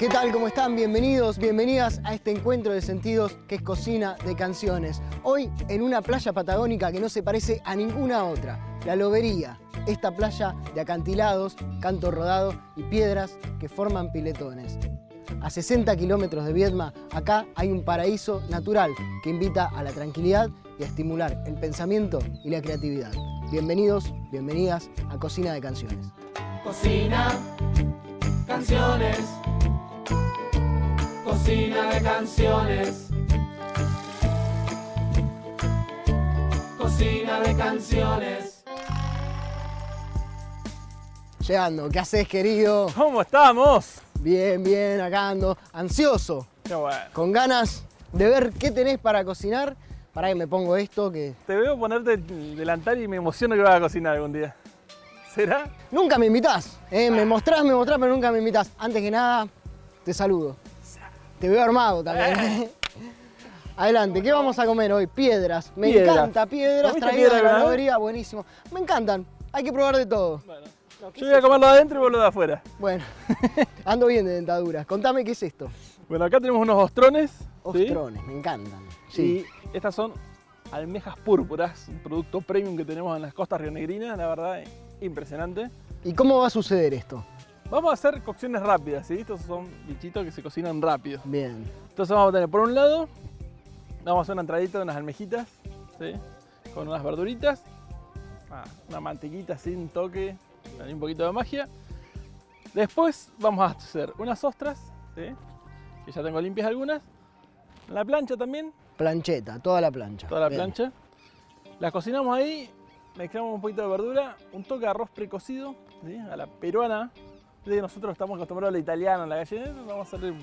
¿Qué tal? ¿Cómo están? Bienvenidos, bienvenidas a este encuentro de sentidos que es Cocina de Canciones. Hoy en una playa patagónica que no se parece a ninguna otra, la Lobería, esta playa de acantilados, canto rodado y piedras que forman piletones. A 60 kilómetros de Viedma, acá hay un paraíso natural que invita a la tranquilidad y a estimular el pensamiento y la creatividad. Bienvenidos, bienvenidas a Cocina de Canciones. Cocina, canciones. Cocina de canciones. Cocina de canciones. Llegando, ¿qué haces querido? ¿Cómo estamos? Bien, bien, acá ando, ansioso, Qué bueno. con ganas de ver qué tenés para cocinar. Para que me pongo esto que Te veo ponerte el delantal y me emociono que vas a cocinar algún día. ¿Será? nunca me invitás. ¿eh? Me mostrás, me mostrás, pero nunca me invitás. Antes que nada, te saludo. Te veo armado también. ¿eh? Adelante, ¿qué vamos a comer hoy? Piedras. Me Piedras. encanta, piedras ¿Comiste traídas de la lobería, buenísimo. Me encantan, hay que probar de todo. Bueno. Yo voy a comerlo adentro y vos lo de afuera. Bueno, ando bien de dentaduras. Contame qué es esto. Bueno, acá tenemos unos ostrones. ¿sí? Ostrones, me encantan. Sí. Y estas son almejas púrpuras, un producto premium que tenemos en las costas rionegrinas, la verdad, impresionante. ¿Y cómo va a suceder esto? Vamos a hacer cocciones rápidas, ¿sí? Estos son bichitos que se cocinan rápido. Bien. Entonces vamos a tener por un lado, vamos a hacer una entradita de unas almejitas, ¿sí? con unas verduritas, ah, una mantequita sin toque, un poquito de magia. Después vamos a hacer unas ostras, ¿sí? que ya tengo limpias algunas. La plancha también, Plancheta, toda la plancha. toda la Bien. plancha. Las cocinamos ahí, mezclamos un poquito de verdura, un toque de arroz precocido, ¿sí? a la peruana. Nosotros estamos acostumbrados a la italiana, a la gallega, vamos a hacer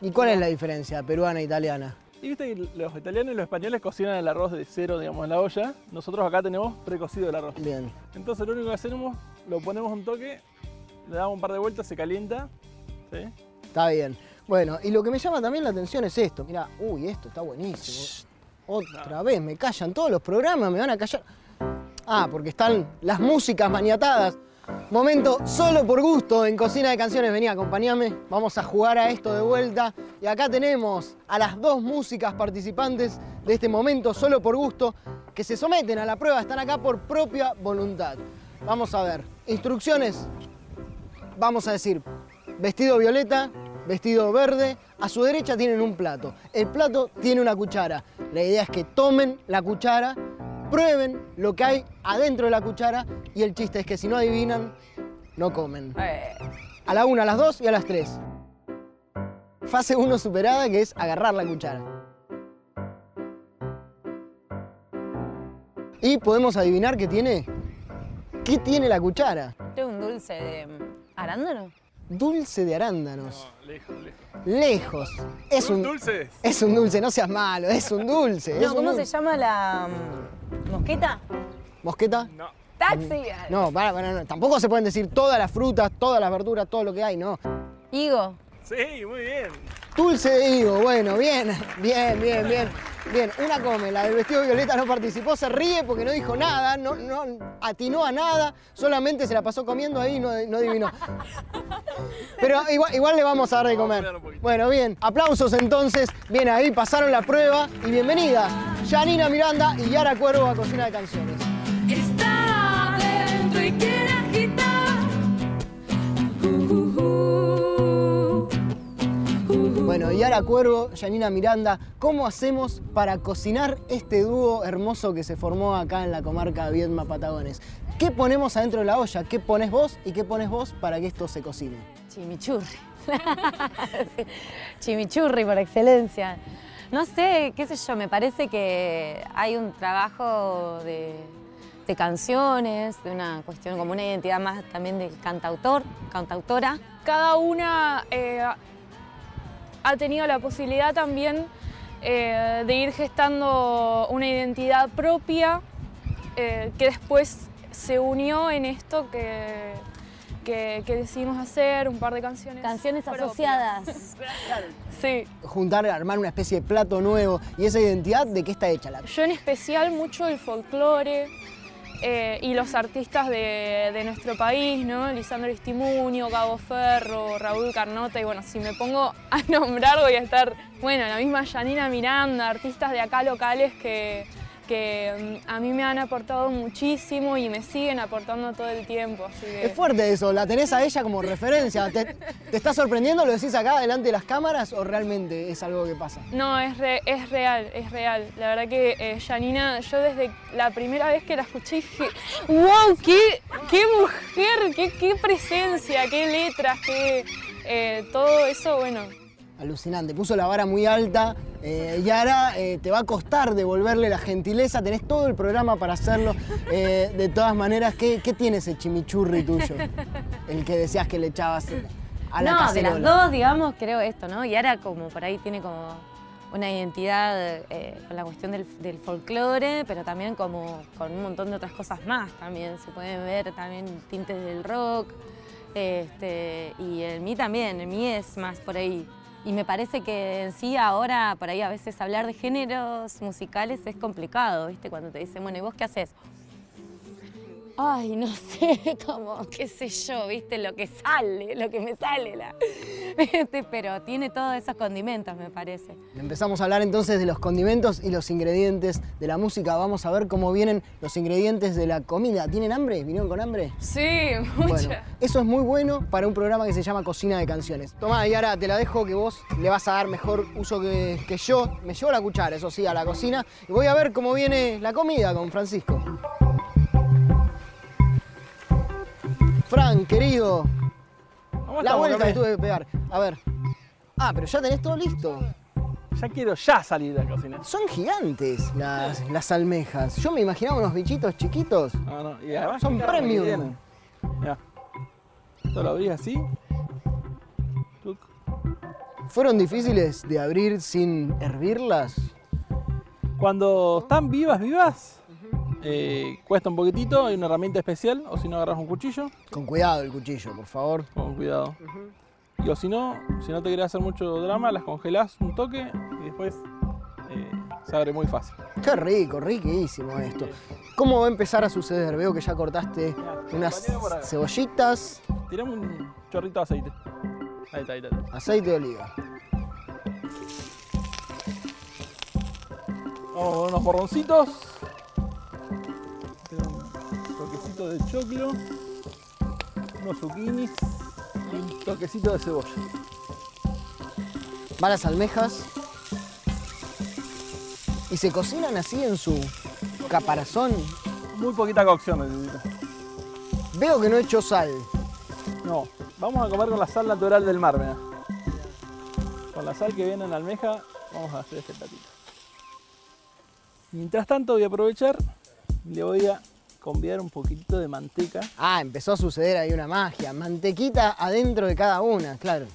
¿Y cuál es la diferencia peruana e italiana? Y viste que los italianos y los españoles cocinan el arroz de cero, digamos, en la olla. Nosotros acá tenemos precocido el arroz. Bien. Entonces lo único que hacemos, lo ponemos un toque, le damos un par de vueltas, se calienta. ¿sí? Está bien. Bueno, y lo que me llama también la atención es esto. Mira, uy, esto está buenísimo. Otra vez, me callan todos los programas, me van a callar. Ah, porque están las músicas maniatadas. Momento solo por gusto en Cocina de Canciones. Vení, acompañame. Vamos a jugar a esto de vuelta. Y acá tenemos a las dos músicas participantes de este momento solo por gusto que se someten a la prueba. Están acá por propia voluntad. Vamos a ver. Instrucciones vamos a decir, vestido violeta, vestido verde, a su derecha tienen un plato. El plato tiene una cuchara. La idea es que tomen la cuchara, prueben lo que hay adentro de la cuchara y el chiste es que si no adivinan, no comen. A la una, a las dos y a las tres. Fase 1 superada que es agarrar la cuchara. Y podemos adivinar qué tiene. ¿Qué tiene la cuchara? Tengo un dulce de arándano. Dulce de arándanos. lejos, lejos. Lejos. Es un, dulce? es un dulce, no seas malo, es un dulce. es No, un ¿cómo se llama la mm, mosqueta? ¿Mosqueta? No. Taxi. No, para, para, no. Tampoco se pueden decir todas las frutas, todas las verduras, todo lo que hay, no. Higo. Sí, muy bien. Dulce de higo, bueno, bien, bien, bien, bien. Bien, una come, la del vestido violeta no participó, se ríe porque no dijo nada, no, no atinó a nada, solamente se la pasó comiendo ahí y no, no adivinó. Pero igual, igual le vamos a dar de comer. Bueno, bien, aplausos entonces, bien ahí, pasaron la prueba y bienvenidas, Janina Miranda y Yara Cuervo a Cocina de Canciones. Bueno, Yara Cuervo, Janina Miranda, ¿cómo hacemos para cocinar este dúo hermoso que se formó acá en la comarca Viedma Patagones? ¿Qué ponemos adentro de la olla? ¿Qué pones vos y qué pones vos para que esto se cocine? Chimichurri. Chimichurri por excelencia. No sé, qué sé yo, me parece que hay un trabajo de, de canciones, de una cuestión como una identidad más también de cantautor, cantautora. cada una eh, ha tenido la posibilidad también eh, de ir gestando una identidad propia eh, que después se unió en esto que, que- que decidimos hacer, un par de canciones. Canciones propias. asociadas. Sí. Juntar, armar una especie de plato nuevo y esa identidad de qué está hecha la Yo en especial mucho el folclore, eh, y los artistas de, nuestro país, ¿no? Lisandro Estimunio, Gabo Ferro, Raúl Carnota, y bueno, si me pongo a nombrar voy a estar, bueno, la misma Janina Miranda, artistas de acá locales que, que mm, a mí me han aportado muchísimo y me siguen aportando todo el tiempo. Así que... Es fuerte eso, la tenés a ella como referencia. ¿Te, te está sorprendiendo? ¿Lo decís acá delante de las cámaras o realmente es algo que pasa? No, es, re- es real, es real. La verdad que eh, Janina, yo desde la primera vez que la escuché dije, wow, qué, qué mujer, qué, qué presencia, qué letras, qué eh, todo eso, bueno. Alucinante, puso la vara muy alta. eh, y ahora eh, te va a costar devolverle la gentileza, tenés todo el programa para hacerlo. Eh, de todas maneras, ¿qué, qué tiene ese chimichurri tuyo? El que decías que le echabas a la no, de las dos, digamos, creo esto, ¿no? Y ahora como por ahí tiene como una identidad con la cuestión del, del folclore, pero también como con un montón de otras cosas más también. Se pueden ver también tintes del rock. este, y en mí también, en mí es más por ahí. Y me parece que en sí ahora, por ahí a veces hablar de géneros musicales es complicado, ¿viste? Cuando te dicen, bueno, ¿y vos qué haces? Ay, no sé, como, qué sé yo, viste, lo que sale, lo que me sale. La... Pero tiene todos esos condimentos, me parece. Empezamos a hablar entonces de los condimentos y los ingredientes de la música. Vamos a ver cómo vienen los ingredientes de la comida. ¿Tienen hambre? ¿Vinieron con hambre? Sí, mucha. Bueno, eso es muy bueno para un programa que se llama Cocina de Canciones. Tomá, y ahora te la dejo que vos le vas a dar mejor uso que, que yo. Me llevo la cuchara, eso sí, a la cocina. Y voy a ver cómo viene la comida con Francisco. Fran, querido, ¿Cómo la estamos, vuelta que tuve que pegar. A ver. Ah, pero ya tenés todo listo. Ya quiero ya salir de la cocina. Son gigantes las, las almejas. Yo me imaginaba unos bichitos chiquitos. No, no, y además Son premium. Mirá. Esto lo abrí así. Tuc. ¿Fueron difíciles de abrir sin hervirlas? Cuando están vivas, vivas, eh, cuesta un poquitito, hay una herramienta especial, o si no agarras un cuchillo, Con cuidado el cuchillo, por favor. con cuidado. Y o si no, si no te querés hacer mucho drama, las congelás un toque y después eh, se abre muy fácil. Qué rico, riquísimo esto. ¿Cómo va a empezar a suceder? Veo que ya cortaste unas cebollitas, Tirame un chorrito de aceite. Ahí está, ahí está. aceite de oliva. Vamos con unos borroncitos. De choclo. Unos zucchinis. Y un toquecito de cebolla. Va las almejas. Y se cocinan así en su caparazón. Muy poquita cocción necesita. Veo que no he hecho sal. No, vamos a comer con la sal natural del mar, mirá. Con la sal que viene en la almeja, vamos a hacer este platito. Mientras tanto voy a aprovechar y le voy a conviar un poquitito de manteca. Ah, empezó a suceder ahí una magia. Mantequita adentro de cada una, claro.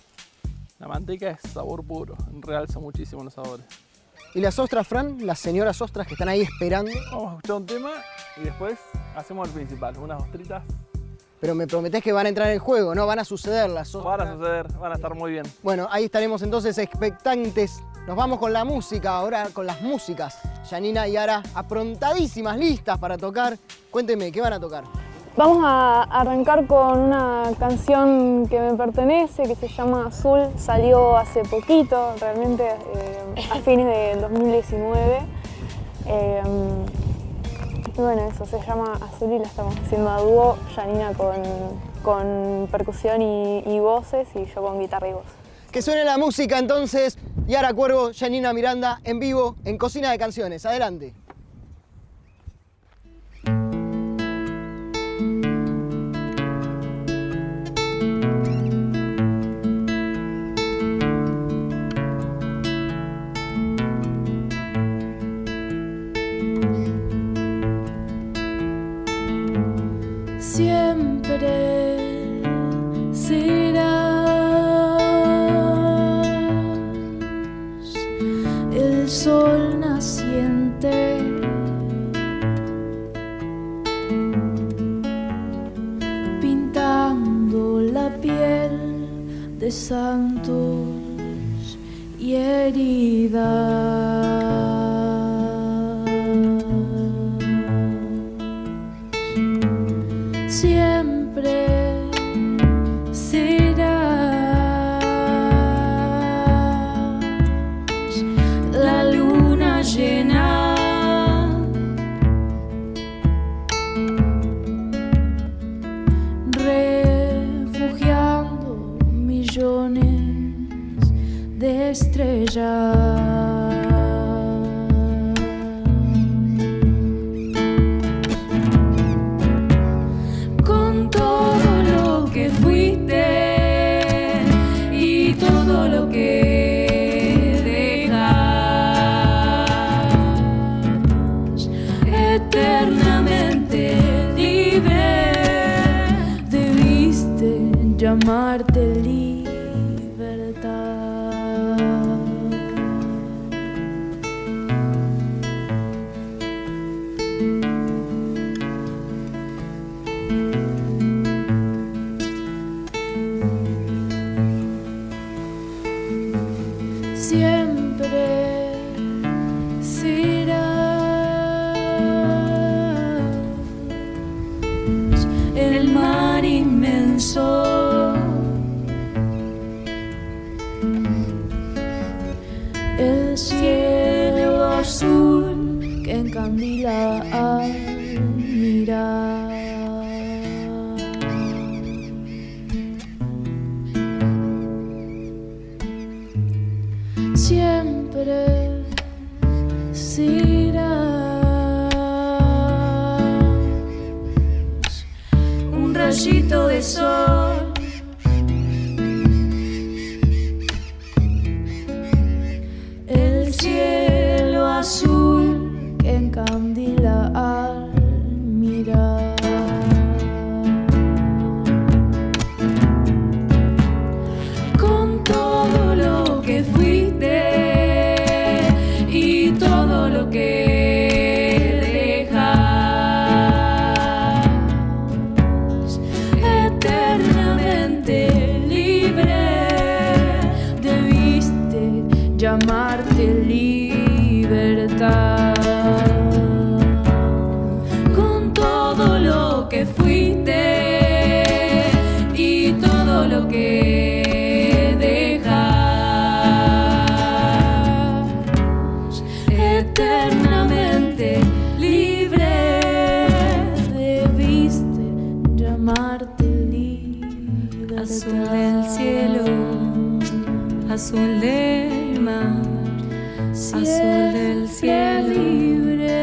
La manteca es sabor puro, realza muchísimo los sabores. ¿Y las ostras, Fran? Las señoras ostras que están ahí esperando. Vamos a escuchar un tema y después hacemos el principal, unas ostritas. Pero me prometés que van a entrar en juego, ¿no? Van a suceder las ostras. Van a suceder, van a estar muy bien. Bueno, ahí estaremos entonces expectantes. Nos vamos con la música, ahora con las músicas. Janina y Ara aprontadísimas, listas para tocar. Cuénteme, ¿qué van a tocar? Vamos a arrancar con una canción que me pertenece, que se llama Azul. Salió hace poquito, realmente eh, a fines de 2019. Eh, y bueno, eso se llama Azul y la estamos haciendo a dúo, Janina con, con percusión y, y voces y yo con guitarra y voz. Que suene la música entonces. Yara Cuervo, Janina Miranda, en vivo, en Cocina de Canciones. Adelante. Naciente. Pintando la piel de santos y heridas. Lo que azul del mar, azul del cielo, libre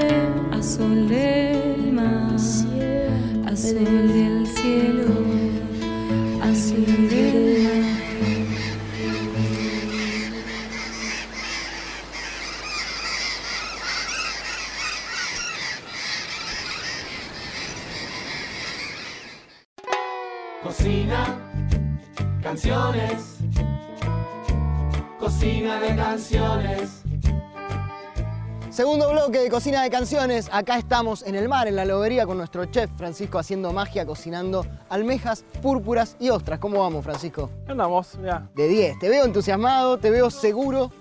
azul del mar, azul del cielo, azul del mar. Cocina, canciones. Cocina de canciones. Segundo bloque de Cocina de Canciones. Acá estamos en el mar, en la lobería, con nuestro chef Francisco haciendo magia, cocinando almejas, púrpuras y ostras. ¿Cómo vamos, Francisco? Andamos, mira, De 10. Te veo entusiasmado, te veo seguro.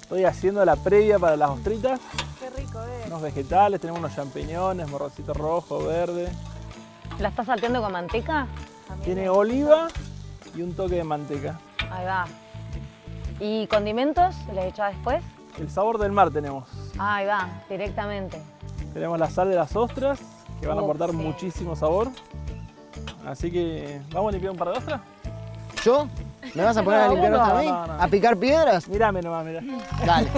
estoy haciendo la previa para las ostritas. Qué rico, eh. Unos vegetales, tenemos unos champiñones, morroncito rojo, verde. ¿La estás salteando con manteca? Tiene oliva y un toque de manteca. Ahí va. ¿Y condimentos? ¿Le echás después? El sabor del mar tenemos. Ahí va, directamente. Tenemos la sal de las ostras, que van a aportar sí. muchísimo sabor. Así que, ¿vamos a limpiar un par de ostras? ¿Yo? ¿Me vas a poner a No, limpiar no, otra a mí? no, no. ¿A picar piedras? Mírame nomás, mira. Dale.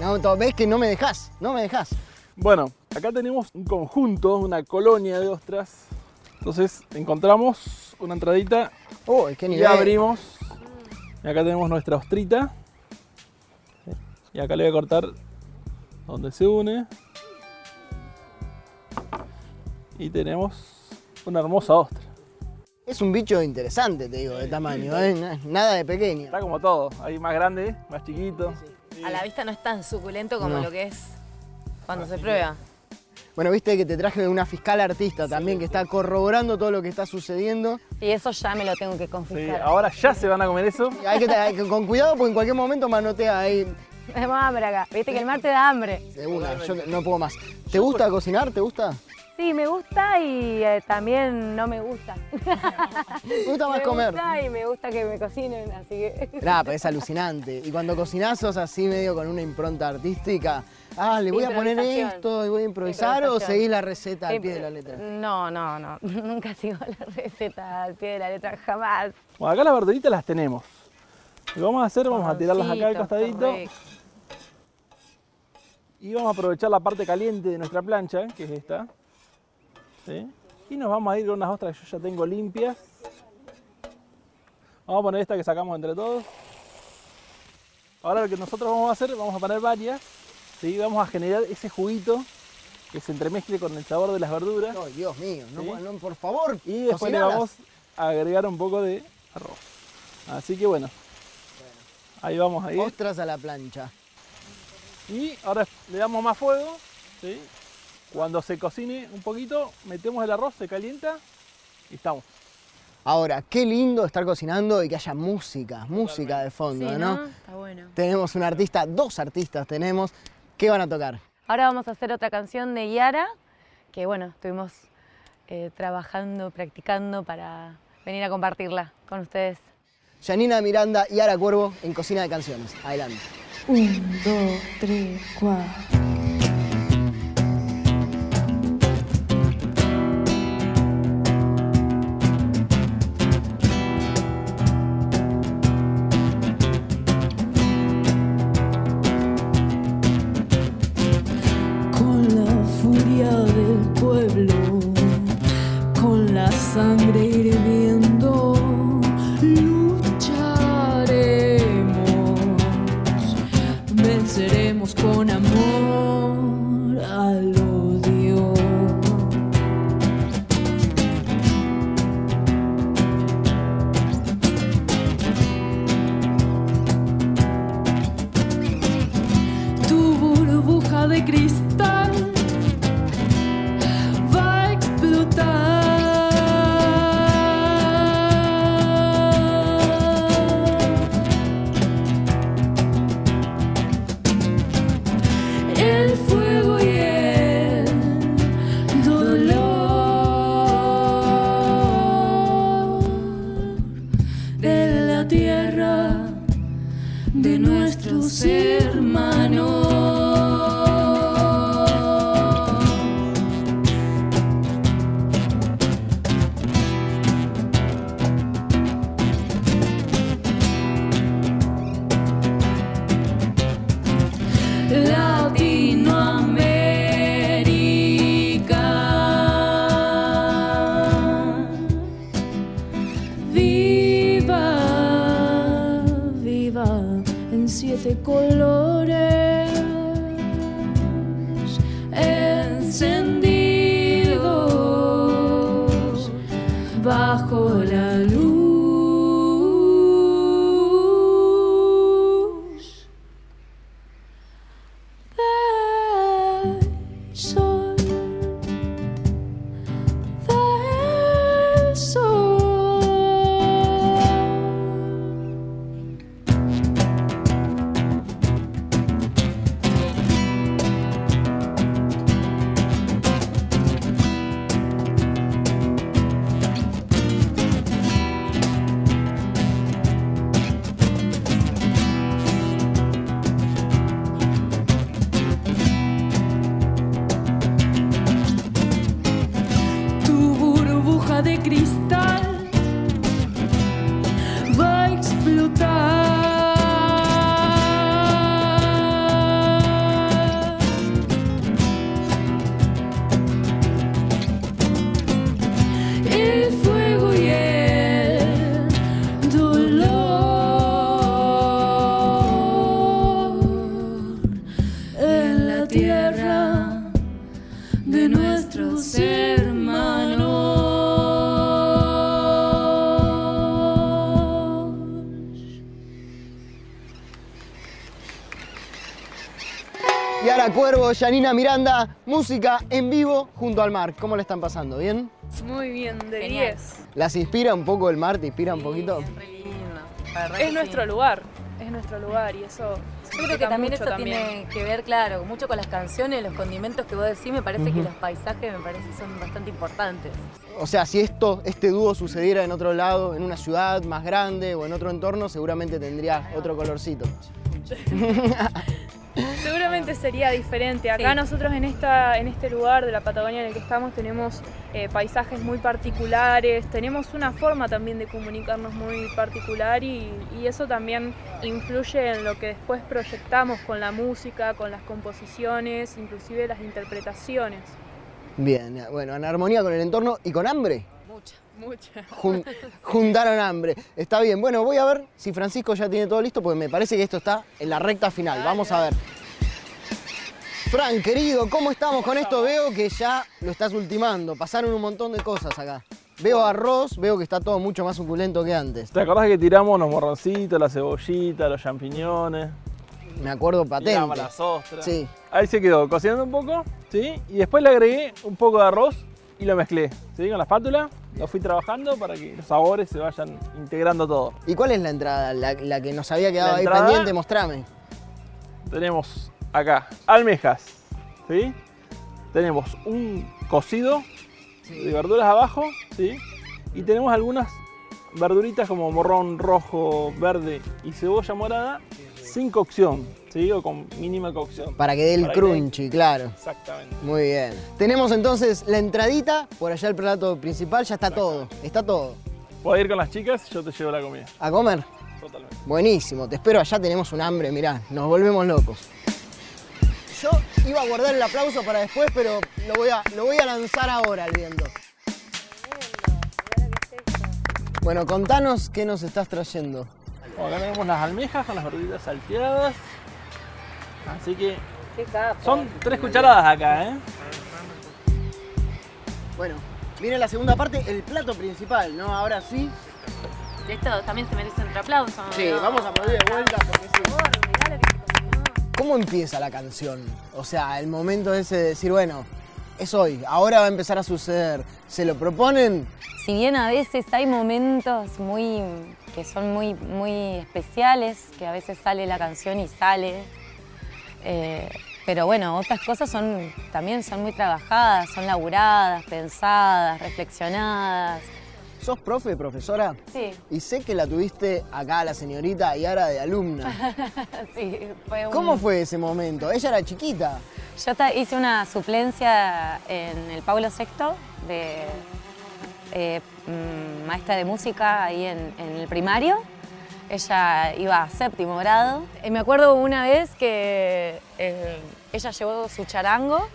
Nah, no, ves que no me dejas, no me dejas. Bueno, acá tenemos un conjunto, una colonia de ostras. Entonces encontramos una entradita Uy, qué y nivel. abrimos. Y acá tenemos nuestra ostrita. Y acá le voy a cortar donde se une. Y tenemos una hermosa ostra. Es un bicho interesante, te digo, de tamaño, ¿eh? Na- Nada de pequeño. Está como todo, hay más grande, más chiquito. A la vista no es tan suculento como No. lo que es cuando se prueba. Bueno, viste que te traje una fiscal artista también que está corroborando todo lo que está sucediendo. Y eso ya me lo tengo que Sí, confiscar. ahora ya se van a comer eso. Hay que, hay que- con cuidado porque en cualquier momento manotea ahí Tenemos hambre acá. Viste que el mar te da hambre. de una. Yo no puedo más. ¿Te gusta cocinar? ¿Te gusta? Sí, me gusta y eh, también no me gusta. Me gusta más me comer. gusta y me gusta que me cocinen, así que... Nah, pero es alucinante. Y cuando cocinás sos así medio con una impronta artística. Ah, le voy a poner esto y voy a improvisar o seguís la receta al pie de la letra. No, no, no. Nunca sigo la receta al pie de la letra, jamás. Bueno, acá las verduritas las tenemos. Lo que vamos a hacer, vamos a tirarlas acá al costadito correcto. y vamos a aprovechar la parte caliente de nuestra plancha, que es esta. ¿Sí? Y nos vamos a ir con unas ostras que yo ya tengo limpias. Vamos a poner esta que sacamos entre todos. Ahora lo que nosotros vamos a hacer, vamos a poner varias. ¿sí? Vamos a generar ese juguito que se entremezcle con el sabor de las verduras. Ay, Dios mío, no, ¿Sí? no, por favor. Y después le vamos a agregar un poco de arroz. Así que bueno, ahí vamos a ir. Ostras a la plancha. Y ahora le damos más fuego. ¿sí? Cuando se cocine un poquito, metemos el arroz, se calienta y estamos. Ahora, qué lindo estar cocinando y que haya música, música de fondo, Sí, ¿no? ¿no? Está bueno. Tenemos un artista, dos artistas tenemos. ¿Qué van a tocar? Ahora vamos a hacer otra canción de Yara, que bueno, estuvimos eh, trabajando, practicando para venir a compartirla con ustedes. Janina Miranda y Ara Cuervo en Cocina de Canciones. Adelante. Un, dos, tres, cuatro. Pueblo, con la sangre Cuervo, Janina Miranda, música en vivo junto al mar. ¿Cómo le están pasando? ¿Bien? Muy bien, de Genial. 10. ¿Las inspira un poco el mar? ¿Te inspira un poquito? Es re lindo. Es que nuestro sí. lugar, es nuestro lugar y eso Yo creo que también eso también. tiene que ver, claro, mucho con las canciones, los condimentos que vos decís. Me parece que los paisajes me parece son bastante importantes. O sea, si esto, este dúo sucediera en otro lado, en una ciudad más grande o en otro entorno, seguramente tendría otro colorcito. Seguramente sería diferente. Acá Sí. nosotros en, esta, en este lugar de la Patagonia en el que estamos tenemos eh, paisajes muy particulares, tenemos una forma también de comunicarnos muy particular y, y eso también influye en lo que después proyectamos con la música, con las composiciones, inclusive las interpretaciones. Bien, bueno, en armonía con el entorno y con hambre. Mucha. Muchas. Jun- juntaron hambre. Está bien. Bueno, voy a ver si Francisco ya tiene todo listo, porque me parece que esto está en la recta final. Vamos a ver. Fran, querido, ¿cómo estamos con esto? Veo que ya lo estás ultimando. Pasaron un montón de cosas acá. Veo arroz, veo que está todo mucho más suculento que antes. ¿Te acordás que tiramos los morroncitos, la cebollita, los champiñones? Me acuerdo Tiramos patente. las ostras. Sí. Ahí se quedó cocinando un poco, ¿sí? Y después le agregué un poco de arroz y lo mezclé, ¿sí? Con la espátula. Lo fui trabajando para que los sabores se vayan integrando todo. ¿Y cuál es la entrada? La, la que nos había quedado La ahí entrada- pendiente, mostrame. Tenemos acá almejas, ¿sí? Tenemos un cocido de verduras abajo, ¿sí? Y tenemos algunas verduritas como morrón rojo, verde y cebolla morada sin cocción, ¿sí? O con mínima cocción. Para que dé el crunchy, claro. Exactamente. Muy bien. Tenemos entonces la entradita, por allá el plato principal, ya está todo. Está todo. Puedo ir con las chicas, yo te llevo la comida. ¿A comer? Totalmente. Buenísimo, te espero allá, tenemos un hambre, mirá, nos volvemos locos. Yo iba a guardar el aplauso para después, pero lo voy a, lo voy a lanzar ahora al viento. Bueno, contanos qué nos estás trayendo. Bueno, acá tenemos las almejas con las verduritas salteadas. Así que Qué capo. son tres cucharadas acá, ¿eh? Bueno, viene la segunda parte, el plato principal, ¿no? Ahora sí. Esto también se merece otro aplauso. Sí, ¿no? vamos a aplaudir de vuelta porque sí. Por favor, mirá lo que se cocinó. ¿Cómo empieza la canción? O sea, el momento ese de decir, bueno, es hoy, ahora va a empezar a suceder. ¿Se lo proponen? Si bien a veces hay momentos muy que son muy, muy especiales, que a veces sale la canción y sale, eh, pero bueno, otras cosas son, también son muy trabajadas, son laburadas, pensadas, reflexionadas. ¿Sos profe, profesora? Sí, Y sé que la tuviste acá la señorita Yara de alumna. sí, fue un- ¿Cómo fue ese momento? Ella era chiquita. Yo hice una suplencia en el Pablo VI de eh, mm, maestra de música ahí en, en el primario. Ella iba a séptimo grado. Y me acuerdo una vez que eh, ella llevó su charango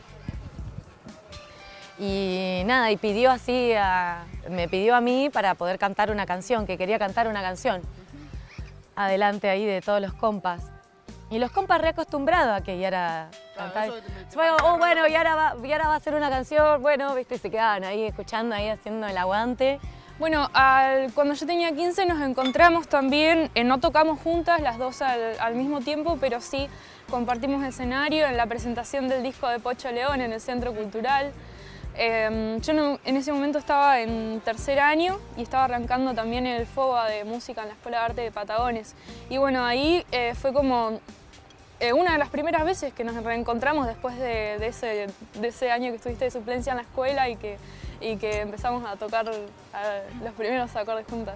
y nada, y pidió así, a- me pidió a mí para poder cantar una canción, que quería cantar una canción. Adelante ahí de todos los compas. Y los compas reacostumbrados a que Yara cantara. Fue, oh, bueno, Yara va, Yara va a hacer una canción, bueno, viste, y se quedaban ahí escuchando, ahí haciendo el aguante. Bueno, al- cuando yo tenía 15 nos encontramos también, eh, no tocamos juntas las dos al, al mismo tiempo, pero sí compartimos escenario en la presentación del disco de Pocho León en el Centro Cultural. Eh, yo no- en ese momento estaba en tercer año y estaba arrancando también el FOBA de música en la Escuela de Arte de Patagones. Y bueno, ahí eh, fue como eh, una de las primeras veces que nos reencontramos después de, de ese, de ese año que estuviste de suplencia en la escuela y que, y que empezamos a tocar los primeros acordes juntas.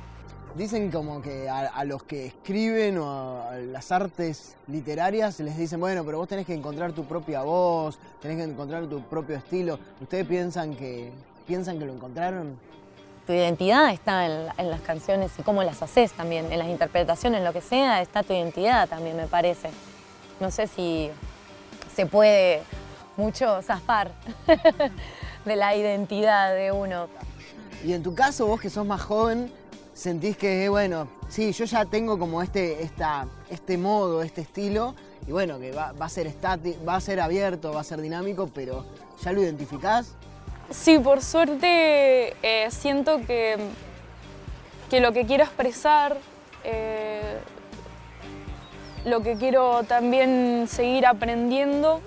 Dicen como que a, a los que escriben o a, a las artes literarias les dicen, bueno, pero vos tenés que encontrar tu propia voz, tenés que encontrar tu propio estilo. ¿Ustedes piensan que, piensan que lo encontraron? Tu identidad está en, en las canciones y cómo las haces también, en las interpretaciones, lo que sea, está tu identidad también, me parece. No sé si se puede mucho zafar de la identidad de uno. Y en tu caso, vos que sos más joven, sentís que, bueno, sí, yo ya tengo como este, esta, este modo, este estilo, y bueno, que va, va a ser estático, va a ser abierto, va a ser dinámico, pero ¿ya lo identificás? Sí, por suerte eh, siento que, que lo que quiero expresar, eh, lo que quiero también seguir aprendiendo,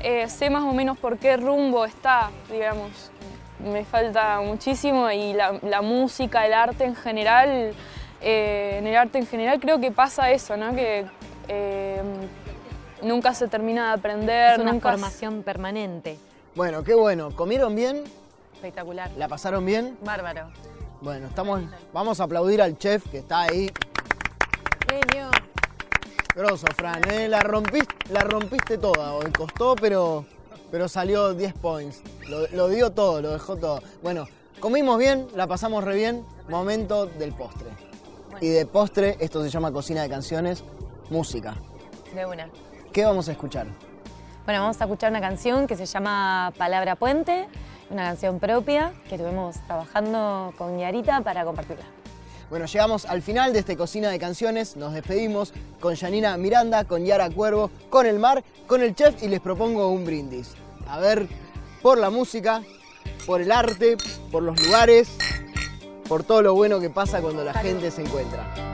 eh, sé más o menos por qué rumbo está, digamos. Me falta muchísimo y la, la música, el arte en general, eh, en el arte en general creo que pasa eso, ¿no? Que eh, nunca se termina de aprender, Es una nunca formación permanente. Bueno, qué bueno. ¿Comieron bien? Espectacular. ¿La pasaron bien? Bárbaro. Bueno, estamos, vamos a aplaudir al chef que está ahí. Genio. Grosso, Fran, ¿eh? la, rompiste, la rompiste toda hoy. Costó, pero, pero salió 10 points. Lo, lo dio todo, lo dejó todo. Bueno, comimos bien, la pasamos re bien. Momento del postre. Y de postre, esto se llama cocina de canciones, música. De una. ¿Qué vamos a escuchar? Bueno, vamos a escuchar una canción que se llama Palabra Puente, una canción propia que estuvimos trabajando con Yarita para compartirla. Bueno, llegamos al final de este Cocina de Canciones. Nos despedimos con Janina Miranda, con Yara Cuervo, con el mar, con el chef y les propongo un brindis. A ver, por la música, por el arte, por los lugares, por todo lo bueno que pasa cuando la gente se encuentra.